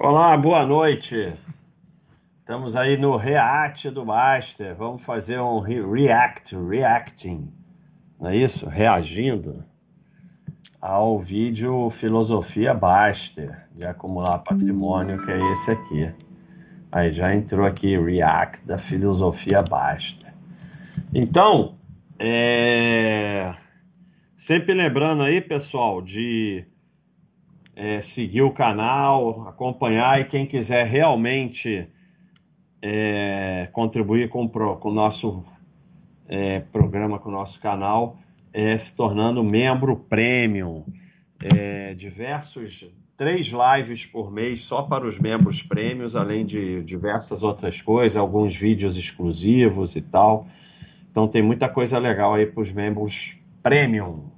Olá, boa noite. Estamos aí no React do Master. Vamos fazer um react, reacting, não é isso? Reagindo ao vídeo Filosofia Baster de acumular patrimônio, que é esse aqui. Aí já entrou aqui React da Filosofia Baster. Então, é... sempre lembrando aí, pessoal, de é, seguir o canal, acompanhar e quem quiser realmente é, contribuir com, com o nosso é, programa, com o nosso canal, é, se tornando membro premium. É, diversos, três lives por mês só para os membros prêmios, além de diversas outras coisas, alguns vídeos exclusivos e tal. Então tem muita coisa legal aí para os membros premium.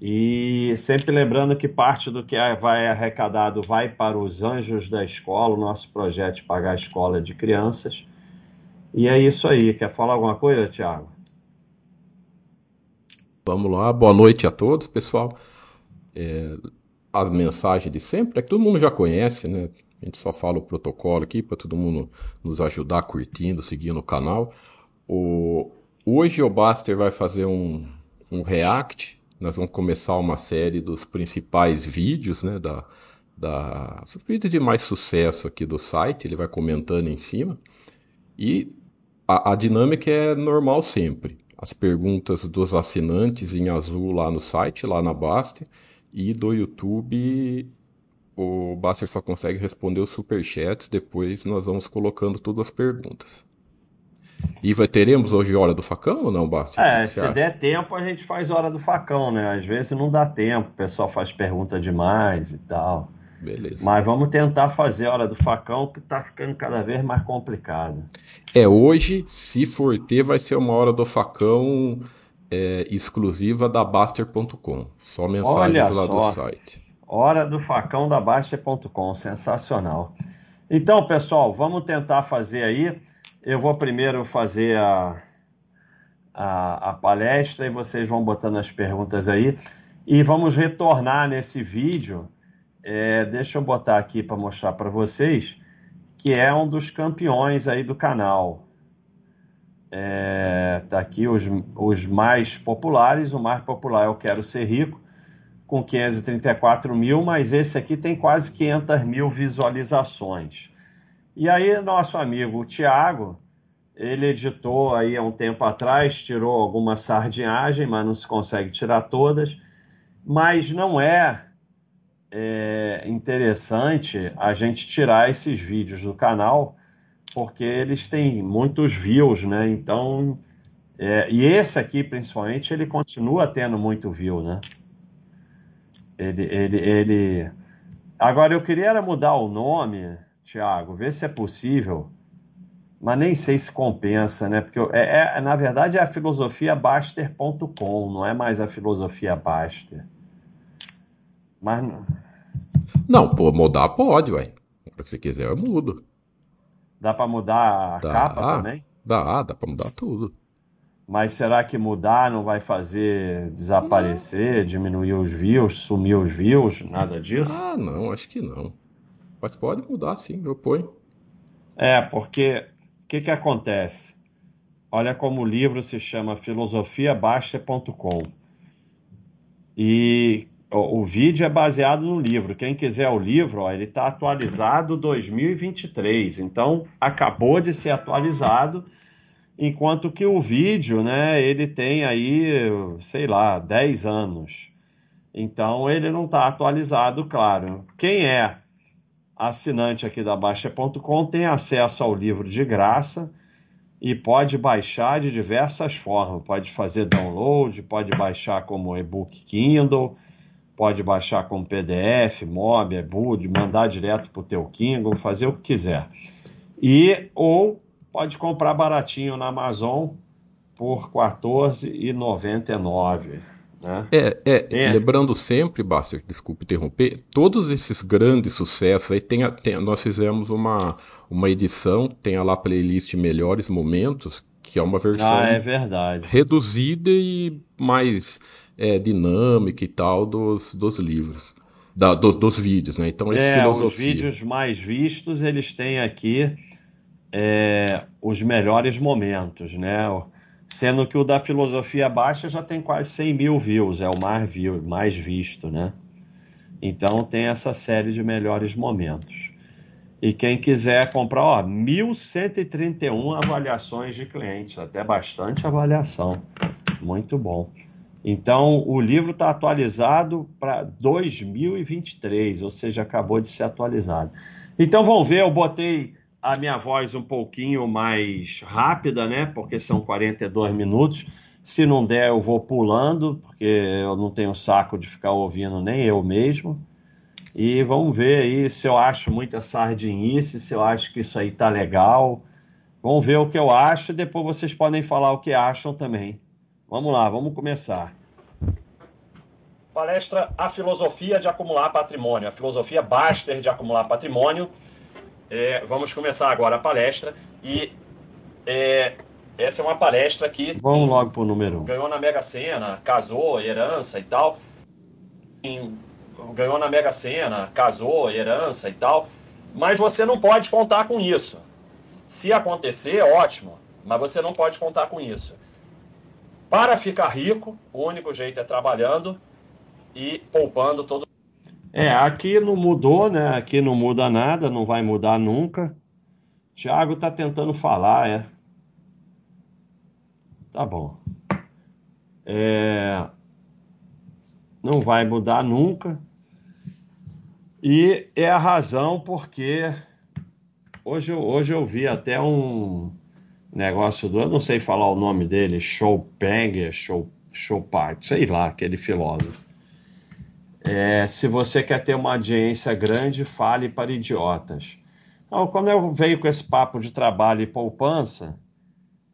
E sempre lembrando que parte do que vai arrecadado vai para os Anjos da Escola, o nosso projeto de pagar a escola de crianças. E é isso aí. Quer falar alguma coisa, Tiago? Vamos lá. Boa noite a todos, pessoal. É, a mensagem de sempre é que todo mundo já conhece, né? A gente só fala o protocolo aqui para todo mundo nos ajudar curtindo, seguindo o canal. O... Hoje o Baster vai fazer um, um react nós vamos começar uma série dos principais vídeos, né, da, da vídeo de mais sucesso aqui do site, ele vai comentando em cima. E a, a, dinâmica é normal sempre. As perguntas dos assinantes em azul lá no site, lá na Baster, e do YouTube o Baster só consegue responder os superchats, depois nós vamos colocando todas as perguntas. E vai, teremos hoje Hora do Facão ou não, Basti? É, se acha? der tempo a gente faz Hora do Facão, né? Às vezes não dá tempo, o pessoal faz pergunta demais e tal. Beleza. Mas vamos tentar fazer Hora do Facão, que tá ficando cada vez mais complicado. É, hoje, se for ter, vai ser uma Hora do Facão é, exclusiva da Baster.com. Só mensagens Olha lá só. do site. Hora do Facão da Baster.com, sensacional. Então, pessoal, vamos tentar fazer aí. Eu vou primeiro fazer a, a, a, palestra e vocês vão botando as perguntas aí. E vamos retornar nesse vídeo. É, deixa eu botar aqui para mostrar para vocês, que é um dos campeões aí do canal. É, tá aqui os, os mais populares. O mais popular é o Quero Ser Rico, com 534 mil, mas esse aqui tem quase 500 mil visualizações. E aí, nosso amigo Tiago, ele editou aí há um tempo atrás, tirou alguma sardinhagem, mas não se consegue tirar todas. Mas não é, é interessante a gente tirar esses vídeos do canal, porque eles têm muitos views, né? Então, é, e esse aqui, principalmente, ele continua tendo muito view, né? Ele, ele, ele... Agora, eu queria mudar o nome Tiago, vê se é possível, mas nem sei se compensa, né? Porque é, é na verdade é a filosofia Baster.com, não é mais a filosofia Baster. Mas não, pô, mudar pode, ué. Se você quiser, eu mudo. Dá para mudar a dá, capa também? Dá, dá para mudar tudo. Mas será que mudar não vai fazer desaparecer, não. diminuir os views, sumir os views, nada disso? Ah, não, acho que não. Mas pode mudar sim, eu ponho. É, porque o que, que acontece? Olha como o livro se chama filosofiabaixa.com. E o, o, vídeo é baseado no livro. Quem quiser o livro, ó, ele está atualizado 2023. Então, acabou de ser atualizado, enquanto que o vídeo, né, ele tem aí, sei lá, 10 anos. Então, ele não está atualizado, claro. Quem é assinante aqui da Baixa.com tem acesso ao livro de graça e pode baixar de diversas formas. Pode fazer download, pode baixar como e-book Kindle, pode baixar como PDF, MOB, EBUD, mandar direto para o teu Kindle, fazer o que quiser. E ou pode comprar baratinho na Amazon por R$ 14,99. Né? É, é, é, lembrando sempre, Baster, desculpe interromper, todos esses grandes sucessos aí tem, tem, nós fizemos uma, uma edição, tem lá a playlist Melhores Momentos, que é uma versão ah, é verdade. reduzida e mais é, dinâmica e tal dos, dos livros. da, do, dos vídeos, né? Então, é, filosofia. os vídeos mais vistos, eles têm aqui é, os melhores momentos, né? Sendo que o da filosofia baixa já tem quase 100 mil views, é o mais, view, mais visto, né? Então tem essa série de melhores momentos. E quem quiser comprar, ó, 1.131 avaliações de clientes, até bastante avaliação. Muito bom. Então, o livro está atualizado para 2023, ou seja, acabou de ser atualizado. Então, vamos ver, eu botei a minha voz um pouquinho mais rápida, né? Porque são 42 minutos. Se não der, eu vou pulando, porque eu não tenho saco de ficar ouvindo nem eu mesmo. E vamos ver aí se eu acho muita sardinice, se eu acho que isso aí tá legal. Vamos ver o que eu acho e depois vocês podem falar o que acham também. Vamos lá, vamos começar. Palestra A Filosofia de Acumular Patrimônio, a filosofia Baster de acumular patrimônio. É, vamos começar agora a palestra e é, essa é uma palestra que. Vamos logo para o número. Ganhou na Mega Sena, casou, herança e tal. Em ganhou na Mega Sena, casou, herança e tal. Mas você não pode contar com isso. Se acontecer, ótimo, mas você não pode contar com isso. Para ficar rico, o único jeito é trabalhando e poupando todo. É, aqui não mudou, né? Aqui não muda nada, não vai mudar nunca. Tiago está tentando falar, é. Tá bom. É... Não vai mudar nunca. E é a razão porque hoje, hoje eu vi até um negócio do, eu não sei falar o nome dele, Show, Chopin, sei lá, aquele filósofo. É, se você quer ter uma audiência grande, fale para idiotas. Então, quando eu venho com esse papo de trabalho e poupança,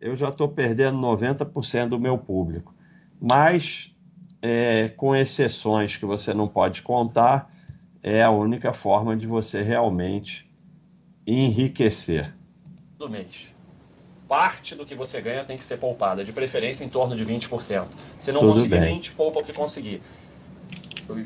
eu já estou perdendo 90% do meu público. Mas, é, com exceções que você não pode contar, é a única forma de você realmente enriquecer. Do mês. Parte do que você ganha tem que ser poupada, de preferência em torno de 20%. Se não Tudo conseguir bem. 20, poupa o que conseguir.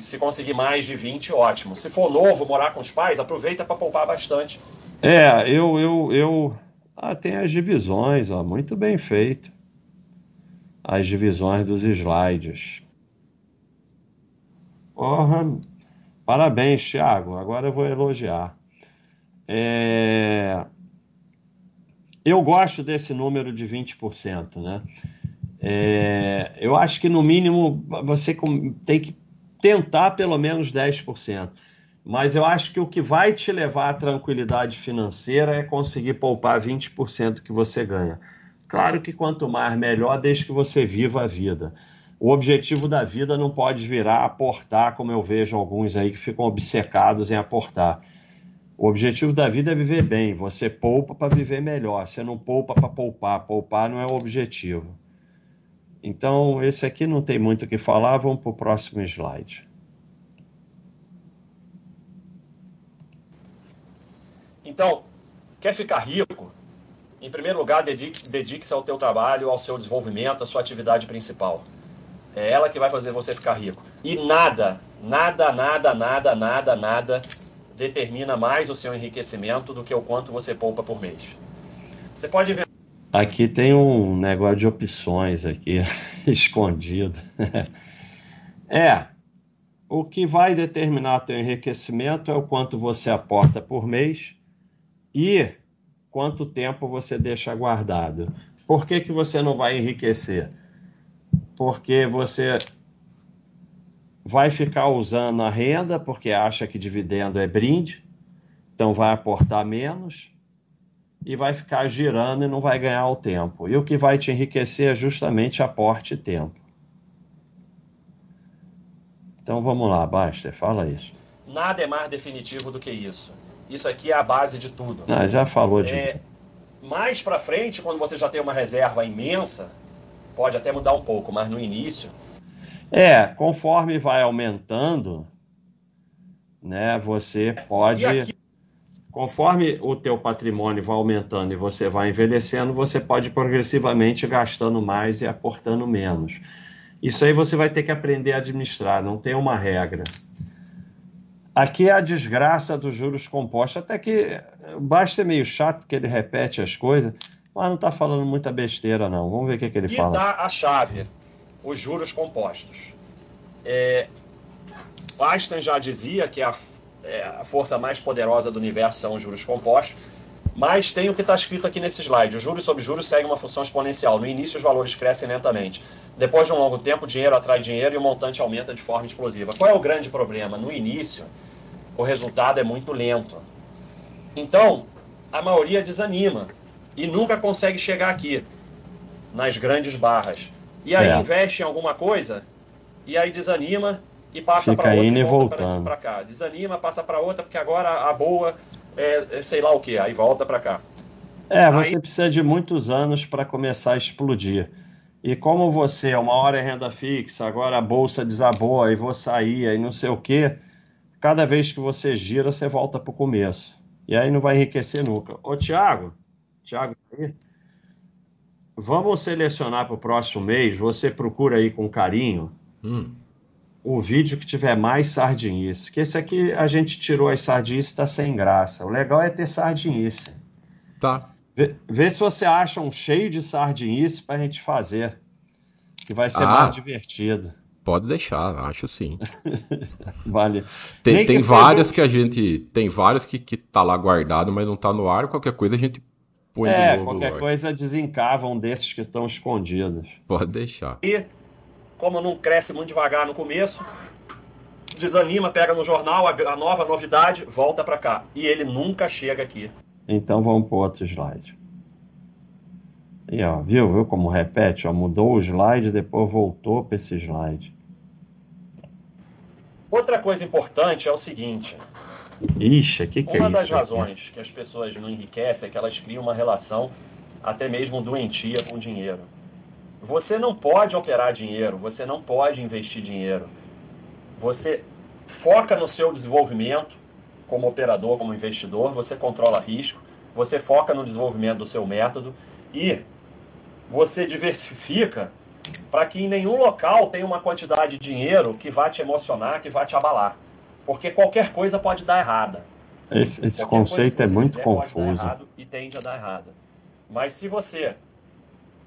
Se conseguir mais de 20, ótimo. Se for novo, morar com os pais, aproveita para poupar bastante. É, eu, eu, eu. Ah, tem as divisões, ó, muito bem feito. As divisões dos slides. Porra, Parabéns, Thiago. Agora eu vou elogiar. É... Eu gosto desse número de 20%, né? É... Eu acho que no mínimo você tem que tentar pelo menos 10%. Mas eu acho que o que vai te levar à tranquilidade financeira é conseguir poupar 20% que você ganha. Claro que quanto mais melhor, desde que você viva a vida o objetivo da vida não pode virar aportar, como eu vejo alguns aí que ficam obcecados em aportar. O objetivo da vida é viver bem. Você poupa para viver melhor. Você não poupa para poupar. Poupar não é o objetivo. Então, esse aqui não tem muito o que falar. Vamos para o próximo slide. Então, quer ficar rico? Em primeiro lugar, dedique-se dedique ao teu trabalho, ao seu desenvolvimento, à sua atividade principal. É ela que vai fazer você ficar rico. E nada, nada, nada, nada, nada, nada determina mais o seu enriquecimento do que o quanto você poupa por mês. Você pode ver. Aqui tem um negócio de opções aqui escondido. é, o que vai determinar teu enriquecimento é o quanto você aporta por mês e quanto tempo você deixa guardado. Por que, que você não vai enriquecer? porque você vai ficar usando a renda porque acha que dividendo é brinde, então vai aportar menos e vai ficar girando e não vai ganhar o tempo. E o que vai te enriquecer é justamente aporte e tempo. Então vamos lá, Basta, fala isso. Nada é mais definitivo do que isso. Isso aqui é a base de tudo. Ah, já falou de. É, mais para frente, quando você já tem uma reserva imensa, pode até mudar um pouco, mas no início. É, conforme vai aumentando, né, você pode. Aqui... Conforme o teu patrimônio vai aumentando e você vai envelhecendo, você pode progressivamente gastando mais e aportando menos. Isso aí você vai ter que aprender a administrar, não tem uma regra. Aqui é a desgraça dos juros compostos. Até que basta é meio chato porque ele repete as coisas, mas não está falando muita besteira, não. Vamos ver o que, que ele e fala. E dá a chave, os juros compostos. É, Einstein já dizia que a, é, a força mais poderosa do universo são os juros compostos, mas tem o que está escrito aqui nesse slide. Os juros sobre juros seguem uma função exponencial. No início, os valores crescem lentamente. Depois de um longo tempo, o dinheiro atrai dinheiro e o montante aumenta de forma explosiva. Qual é o grande problema? No início, o resultado é muito lento. Então, a maioria desanima e nunca consegue chegar aqui, nas grandes barras. E aí é. investe em alguma coisa e aí desanima e passa para outra e volta para cá. Desanima, passa para outra, porque agora a boa é, é, sei lá o que, aí volta para cá. É, você precisa de muitos anos para começar a explodir. E como você, uma hora é renda fixa, agora a bolsa desabou, aí vou sair, aí não sei o que, cada vez que você gira, você volta para o começo. E aí não vai enriquecer nunca. Ô, Tiago, Tiago, vamos selecionar para o próximo mês, você procura aí com carinho. Hum o vídeo que tiver mais sardinice. Que esse aqui a gente tirou as sardinhas e está sem graça. O legal é ter sardinice. Tá. Vê, vê se você acha um cheio de sardinice para a gente fazer. Que vai ser ah, mais divertido. Pode deixar, acho sim. vale. Tem, tem várias que a gente. Tem várias que, que tá lá guardado, mas não tá no ar. Qualquer coisa a gente põe é, de novo. Qualquer coisa desencava um desses que estão escondidos. Pode deixar. E como não cresce muito devagar no começo, desanima, pega no jornal a, a nova novidade, volta para cá. E ele nunca chega aqui. Então vamos para outro slide. E ó, viu, viu como repete? Ó, mudou o slide, depois voltou para esse slide. Outra coisa importante é o seguinte. Ixi, que que uma é das isso razões que as pessoas não enriquecem é que elas criam uma relação até mesmo doentia com o dinheiro. Você não pode operar dinheiro, você não pode investir dinheiro. Você foca no seu desenvolvimento como operador, como investidor, você controla risco, você foca no desenvolvimento do seu método e você diversifica para que em nenhum local tenha uma quantidade de dinheiro que vá te emocionar, que vá te abalar. Porque qualquer coisa pode dar errada. Esse, esse conceito é muito confuso. e tende a dar errado. Mas se você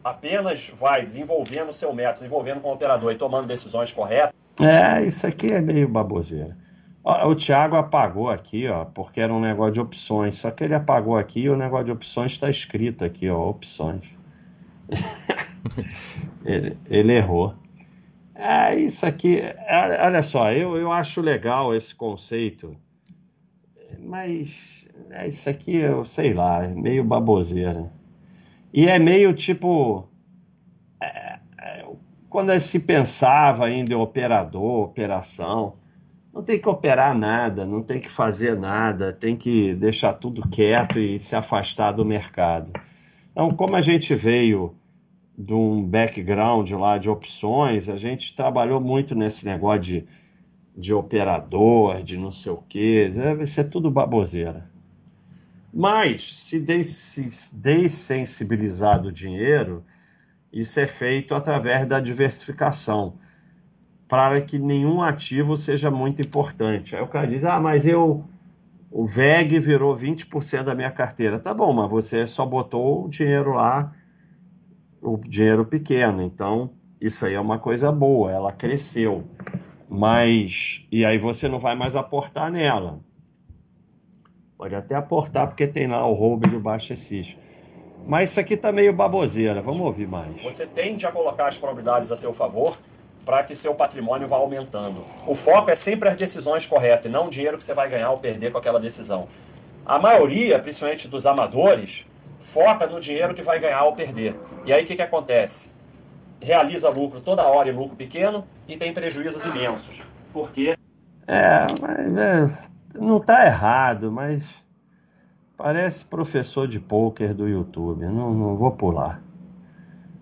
apenas vai desenvolvendo o seu método, desenvolvendo com o operador e tomando decisões corretas. É, isso aqui é meio baboseira. O Thiago apagou aqui, ó, porque era um negócio de opções. Só que ele apagou aqui e o negócio de opções está escrito aqui, ó, opções. ele, ele, errou. É, isso aqui, é, olha só, eu, eu acho legal esse conceito, mas é, isso aqui, eu sei lá, é meio baboseira. E é meio tipo. É, é, quando se pensava ainda em operador, operação, não tem que operar nada, não tem que fazer nada, tem que deixar tudo quieto e se afastar do mercado. Então, como a gente veio de um background lá de opções, a gente trabalhou muito nesse negócio de, de operador, de não sei o quê, deve ser tudo baboseira. Mas, se dessensibilizar do dinheiro, isso é feito através da diversificação, para que nenhum ativo seja muito importante. Aí o cara diz: ah, mas eu. O VEG virou 20% da minha carteira. Tá bom, mas você só botou o dinheiro lá, o dinheiro pequeno. Então, isso aí é uma coisa boa, ela cresceu. Mas. E aí você não vai mais aportar nela. Pode até aportar, porque tem lá o roubo do baixo existe. Mas isso aqui tá meio baboseira. Vamos ouvir mais. Você tende a colocar as probabilidades a seu favor para que seu patrimônio vá aumentando. O foco é sempre as decisões corretas e não o dinheiro que você vai ganhar ou perder com aquela decisão. A maioria, principalmente dos amadores, foca no dinheiro que vai ganhar ou perder. E aí o que, que acontece? Realiza lucro toda hora e lucro pequeno e tem prejuízos imensos. Por quê? É, mas, é, não está errado, mas parece professor de pôquer do YouTube. Não, não vou pular.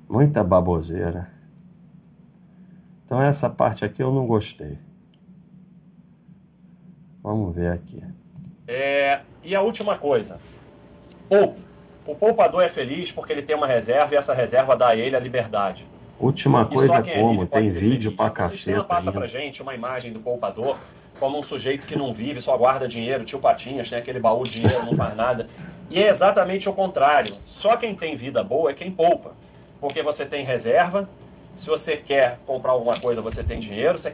Muita baboseira. Então essa parte aqui eu não gostei. Vamos ver aqui. É, e a última coisa. Poupe. O poupador é feliz porque ele tem uma reserva e essa reserva dá a ele a liberdade. Última coisa é como? Tem vídeo feliz. pra cacete. O sistema passa ainda. pra gente uma imagem do poupador como um sujeito que não vive, só guarda dinheiro, tio Patinhas, tem aquele baú de dinheiro, não faz nada. E é exatamente o contrário. Só quem tem vida boa é quem poupa. Porque você tem reserva, se você quer comprar alguma coisa, você tem dinheiro, você quer